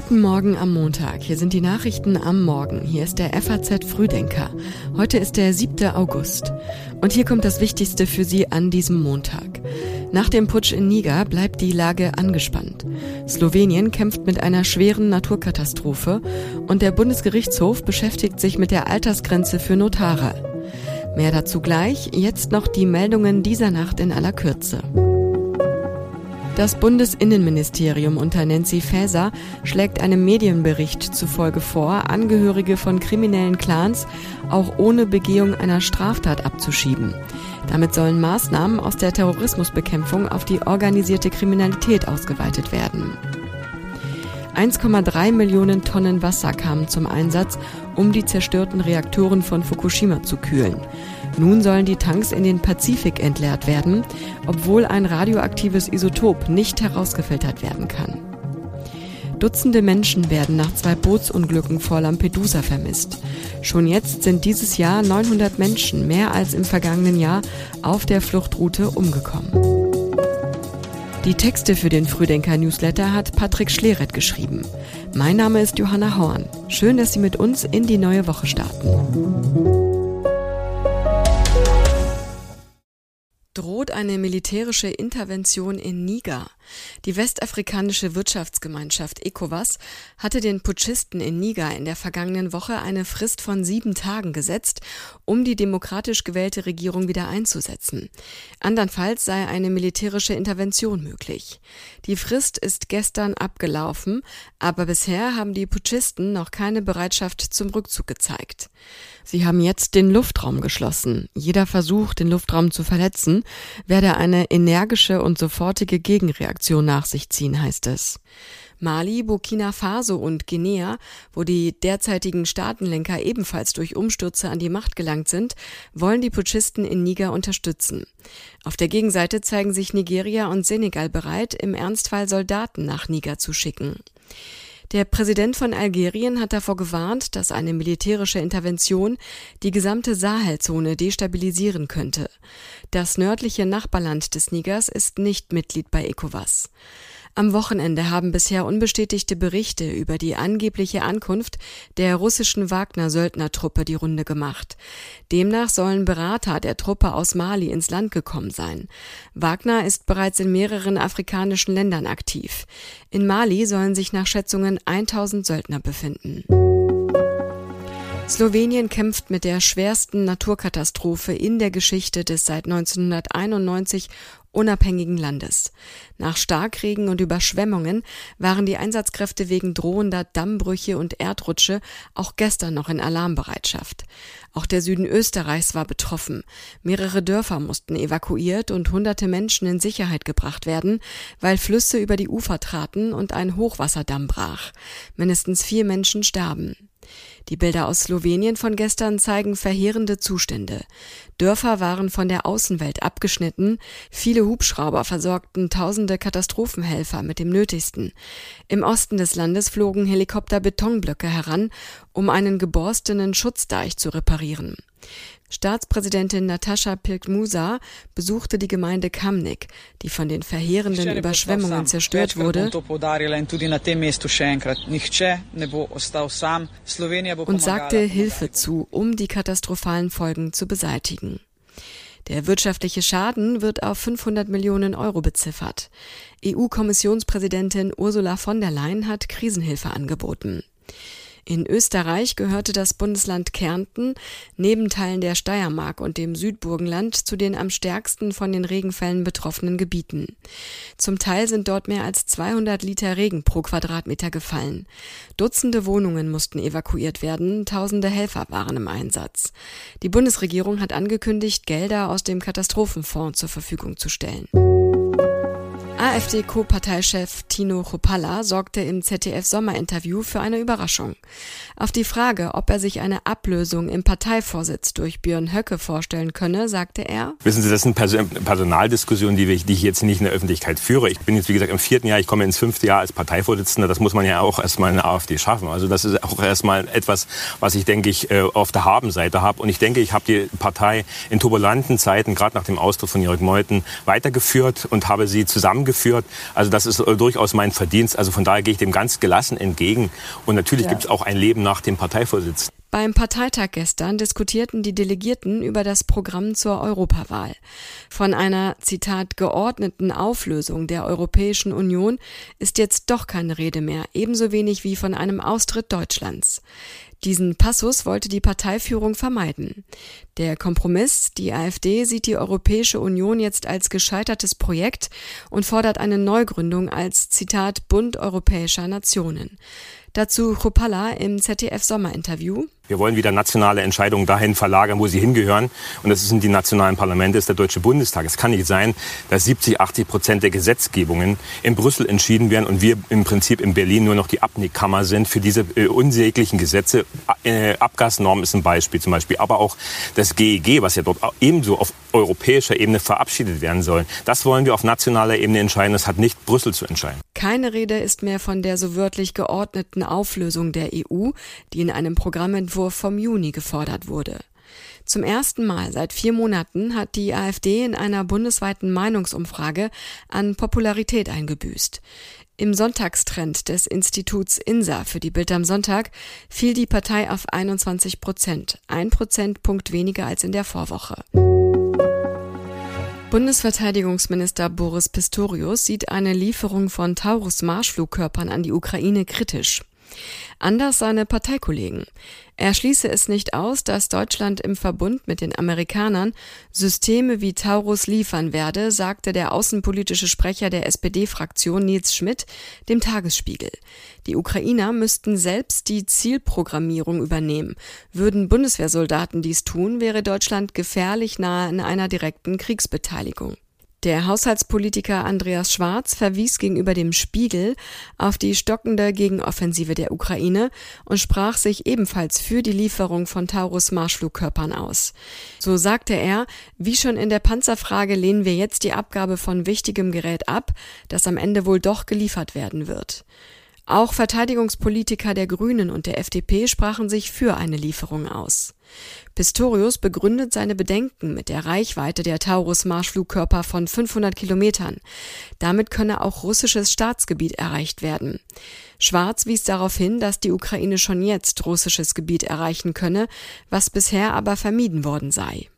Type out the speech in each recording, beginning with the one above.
Guten Morgen am Montag. Hier sind die Nachrichten am Morgen. Hier ist der FAZ Frühdenker. Heute ist der 7. August. Und hier kommt das Wichtigste für Sie an diesem Montag. Nach dem Putsch in Niger bleibt die Lage angespannt. Slowenien kämpft mit einer schweren Naturkatastrophe und der Bundesgerichtshof beschäftigt sich mit der Altersgrenze für Notare. Mehr dazu gleich, jetzt noch die Meldungen dieser Nacht in aller Kürze. Das Bundesinnenministerium unter Nancy Faeser schlägt einem Medienbericht zufolge vor, Angehörige von kriminellen Clans auch ohne Begehung einer Straftat abzuschieben. Damit sollen Maßnahmen aus der Terrorismusbekämpfung auf die organisierte Kriminalität ausgeweitet werden. 1,3 Millionen Tonnen Wasser kamen zum Einsatz, um die zerstörten Reaktoren von Fukushima zu kühlen. Nun sollen die Tanks in den Pazifik entleert werden, obwohl ein radioaktives Isotop nicht herausgefiltert werden kann. Dutzende Menschen werden nach zwei Bootsunglücken vor Lampedusa vermisst. Schon jetzt sind dieses Jahr 900 Menschen mehr als im vergangenen Jahr auf der Fluchtroute umgekommen. Die Texte für den Frühdenker-Newsletter hat Patrick Schleret geschrieben. Mein Name ist Johanna Horn. Schön, dass Sie mit uns in die neue Woche starten. euros droht eine militärische Intervention in Niger. Die westafrikanische Wirtschaftsgemeinschaft ECOWAS hatte den Putschisten in Niger in der vergangenen Woche eine Frist von sieben Tagen gesetzt, um die demokratisch gewählte Regierung wieder einzusetzen. Andernfalls sei eine militärische Intervention möglich. Die Frist ist gestern abgelaufen, aber bisher haben die Putschisten noch keine Bereitschaft zum Rückzug gezeigt. Sie haben jetzt den Luftraum geschlossen. Jeder Versuch, den Luftraum zu verletzen, werde eine energische und sofortige Gegenreaktion nach sich ziehen, heißt es. Mali, Burkina Faso und Guinea, wo die derzeitigen Staatenlenker ebenfalls durch Umstürze an die Macht gelangt sind, wollen die Putschisten in Niger unterstützen. Auf der Gegenseite zeigen sich Nigeria und Senegal bereit, im Ernstfall Soldaten nach Niger zu schicken. Der Präsident von Algerien hat davor gewarnt, dass eine militärische Intervention die gesamte Sahelzone destabilisieren könnte. Das nördliche Nachbarland des Nigers ist nicht Mitglied bei ECOWAS. Am Wochenende haben bisher unbestätigte Berichte über die angebliche Ankunft der russischen Wagner-Söldnertruppe die Runde gemacht. Demnach sollen Berater der Truppe aus Mali ins Land gekommen sein. Wagner ist bereits in mehreren afrikanischen Ländern aktiv. In Mali sollen sich nach Schätzungen 1000 Söldner befinden. Slowenien kämpft mit der schwersten Naturkatastrophe in der Geschichte des seit 1991 unabhängigen Landes. Nach Starkregen und Überschwemmungen waren die Einsatzkräfte wegen drohender Dammbrüche und Erdrutsche auch gestern noch in Alarmbereitschaft. Auch der Süden Österreichs war betroffen. Mehrere Dörfer mussten evakuiert und hunderte Menschen in Sicherheit gebracht werden, weil Flüsse über die Ufer traten und ein Hochwasserdamm brach. Mindestens vier Menschen starben. Die Bilder aus Slowenien von gestern zeigen verheerende Zustände. Dörfer waren von der Außenwelt abgeschnitten, viele Hubschrauber versorgten tausende Katastrophenhelfer mit dem Nötigsten. Im Osten des Landes flogen Helikopter Betonblöcke heran, um einen geborstenen Schutzdeich zu reparieren. Staatspräsidentin Natascha Pirkmusa besuchte die Gemeinde Kamnik, die von den verheerenden Überschwemmungen zerstört wurde, und sagte Hilfe zu, um die katastrophalen Folgen zu beseitigen. Der wirtschaftliche Schaden wird auf 500 Millionen Euro beziffert. EU-Kommissionspräsidentin Ursula von der Leyen hat Krisenhilfe angeboten. In Österreich gehörte das Bundesland Kärnten neben Teilen der Steiermark und dem Südburgenland zu den am stärksten von den Regenfällen betroffenen Gebieten. Zum Teil sind dort mehr als 200 Liter Regen pro Quadratmeter gefallen. Dutzende Wohnungen mussten evakuiert werden, tausende Helfer waren im Einsatz. Die Bundesregierung hat angekündigt, Gelder aus dem Katastrophenfonds zur Verfügung zu stellen. AfD-Co-Parteichef Tino Chopalla sorgte im ZDF-Sommerinterview für eine Überraschung. Auf die Frage, ob er sich eine Ablösung im Parteivorsitz durch Björn Höcke vorstellen könne, sagte er, Wissen Sie, das sind Personaldiskussionen, die ich, die ich jetzt nicht in der Öffentlichkeit führe. Ich bin jetzt, wie gesagt, im vierten Jahr, ich komme ins fünfte Jahr als Parteivorsitzender. Das muss man ja auch erstmal in der AfD schaffen. Also das ist auch erstmal etwas, was ich, denke ich, äh, auf der Habenseite habe. Und ich denke, ich habe die Partei in turbulenten Zeiten, gerade nach dem Austritt von Jörg Meuthen, weitergeführt und habe sie zusammen angeführt. Also das ist durchaus mein Verdienst. Also von daher gehe ich dem ganz gelassen entgegen. Und natürlich ja. gibt es auch ein Leben nach dem Parteivorsitz. Beim Parteitag gestern diskutierten die Delegierten über das Programm zur Europawahl. Von einer, Zitat, geordneten Auflösung der Europäischen Union ist jetzt doch keine Rede mehr, ebenso wenig wie von einem Austritt Deutschlands. Diesen Passus wollte die Parteiführung vermeiden. Der Kompromiss, die AfD sieht die Europäische Union jetzt als gescheitertes Projekt und fordert eine Neugründung als Zitat Bund europäischer Nationen. Dazu Chopalla im ZDF-Sommerinterview. Wir wollen wieder nationale Entscheidungen dahin verlagern, wo sie hingehören. Und das sind die nationalen Parlamente, das ist der Deutsche Bundestag. Es kann nicht sein, dass 70, 80 Prozent der Gesetzgebungen in Brüssel entschieden werden und wir im Prinzip in Berlin nur noch die Abnickkammer sind für diese äh, unsäglichen Gesetze. Äh, Abgasnorm ist ein Beispiel zum Beispiel. Aber auch das GEG, e was ja dort ebenso auf europäischer Ebene verabschiedet werden soll. Das wollen wir auf nationaler Ebene entscheiden. Das hat nicht Brüssel zu entscheiden. Keine Rede ist mehr von der so wörtlich geordneten Auflösung der EU, die in einem Programmentwurf vom Juni gefordert wurde. Zum ersten Mal seit vier Monaten hat die AfD in einer bundesweiten Meinungsumfrage an Popularität eingebüßt. Im Sonntagstrend des Instituts INSA für die Bild am Sonntag fiel die Partei auf 21 Prozent, ein Prozentpunkt weniger als in der Vorwoche. Bundesverteidigungsminister Boris Pistorius sieht eine Lieferung von Taurus-Marschflugkörpern an die Ukraine kritisch. Anders seine Parteikollegen. Er schließe es nicht aus, dass Deutschland im Verbund mit den Amerikanern Systeme wie Taurus liefern werde, sagte der außenpolitische Sprecher der SPD-Fraktion Nils Schmidt dem Tagesspiegel. Die Ukrainer müssten selbst die Zielprogrammierung übernehmen. Würden Bundeswehrsoldaten dies tun, wäre Deutschland gefährlich nahe in einer direkten Kriegsbeteiligung. Der Haushaltspolitiker Andreas Schwarz verwies gegenüber dem Spiegel auf die stockende Gegenoffensive der Ukraine und sprach sich ebenfalls für die Lieferung von Taurus Marschflugkörpern aus. So sagte er, wie schon in der Panzerfrage lehnen wir jetzt die Abgabe von wichtigem Gerät ab, das am Ende wohl doch geliefert werden wird. Auch Verteidigungspolitiker der Grünen und der FDP sprachen sich für eine Lieferung aus. Pistorius begründet seine Bedenken mit der Reichweite der Taurus-Marschflugkörper von 500 Kilometern. Damit könne auch russisches Staatsgebiet erreicht werden. Schwarz wies darauf hin, dass die Ukraine schon jetzt russisches Gebiet erreichen könne, was bisher aber vermieden worden sei.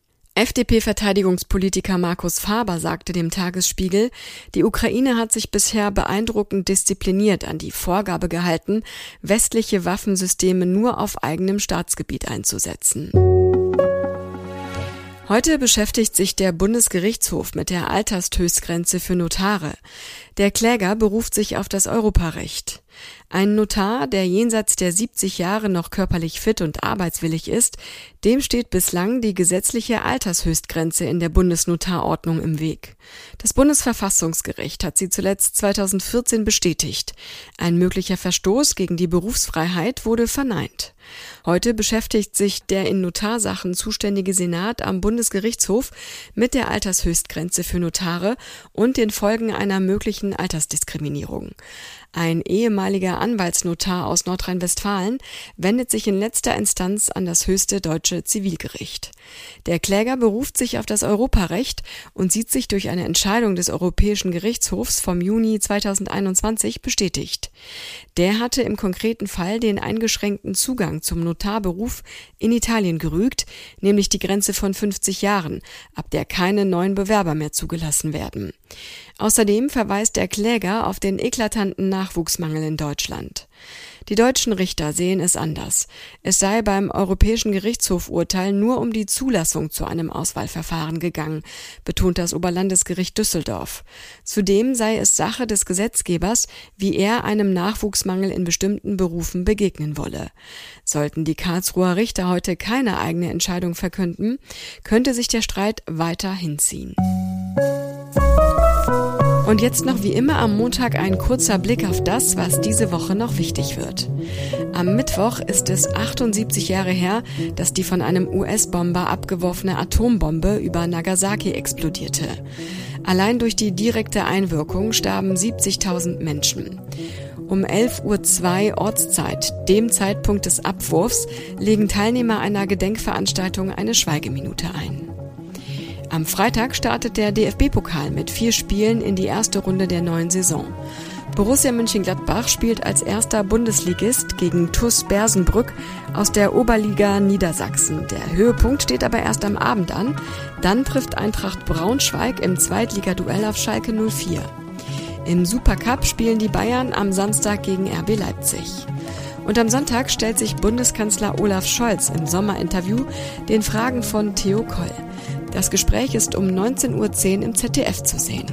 FDP-Verteidigungspolitiker Markus Faber sagte dem Tagesspiegel, die Ukraine hat sich bisher beeindruckend diszipliniert an die Vorgabe gehalten, westliche Waffensysteme nur auf eigenem Staatsgebiet einzusetzen. Heute beschäftigt sich der Bundesgerichtshof mit der Altershöchstgrenze für Notare. Der Kläger beruft sich auf das Europarecht. Ein Notar, der jenseits der 70 Jahre noch körperlich fit und arbeitswillig ist, dem steht bislang die gesetzliche Altershöchstgrenze in der Bundesnotarordnung im Weg. Das Bundesverfassungsgericht hat sie zuletzt 2014 bestätigt. Ein möglicher Verstoß gegen die Berufsfreiheit wurde verneint. Heute beschäftigt sich der in Notarsachen zuständige Senat am Bundesgerichtshof mit der Altershöchstgrenze für Notare und den Folgen einer möglichen Altersdiskriminierung. Ein ehemaliger Anwaltsnotar aus Nordrhein-Westfalen wendet sich in letzter Instanz an das höchste deutsche Zivilgericht. Der Kläger beruft sich auf das Europarecht und sieht sich durch eine Entscheidung des Europäischen Gerichtshofs vom Juni 2021 bestätigt. Der hatte im konkreten Fall den eingeschränkten Zugang zum Notarberuf in Italien gerügt, nämlich die Grenze von 50 Jahren, ab der keine neuen Bewerber mehr zugelassen werden. Außerdem verweist der Kläger auf den eklatanten Nachwuchsmangel in Deutschland. Die deutschen Richter sehen es anders. Es sei beim Europäischen Gerichtshofurteil nur um die Zulassung zu einem Auswahlverfahren gegangen, betont das Oberlandesgericht Düsseldorf. Zudem sei es Sache des Gesetzgebers, wie er einem Nachwuchsmangel in bestimmten Berufen begegnen wolle. Sollten die Karlsruher Richter heute keine eigene Entscheidung verkünden, könnte sich der Streit weiter hinziehen. Und jetzt noch wie immer am Montag ein kurzer Blick auf das, was diese Woche noch wichtig wird. Am Mittwoch ist es 78 Jahre her, dass die von einem US-Bomber abgeworfene Atombombe über Nagasaki explodierte. Allein durch die direkte Einwirkung starben 70.000 Menschen. Um 11.02 Uhr Ortszeit, dem Zeitpunkt des Abwurfs, legen Teilnehmer einer Gedenkveranstaltung eine Schweigeminute ein. Am Freitag startet der DFB-Pokal mit vier Spielen in die erste Runde der neuen Saison. Borussia Mönchengladbach spielt als erster Bundesligist gegen TuS Bersenbrück aus der Oberliga Niedersachsen. Der Höhepunkt steht aber erst am Abend an. Dann trifft Eintracht Braunschweig im Zweitligaduell auf Schalke 04. Im Supercup spielen die Bayern am Samstag gegen RB Leipzig. Und am Sonntag stellt sich Bundeskanzler Olaf Scholz im Sommerinterview den Fragen von Theo Koll. Das Gespräch ist um 19.10 Uhr im ZDF zu sehen.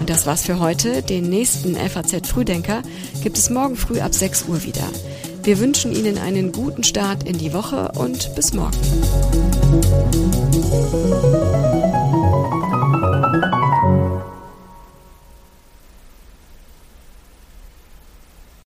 Und das war's für heute. Den nächsten FAZ Frühdenker gibt es morgen früh ab 6 Uhr wieder. Wir wünschen Ihnen einen guten Start in die Woche und bis morgen.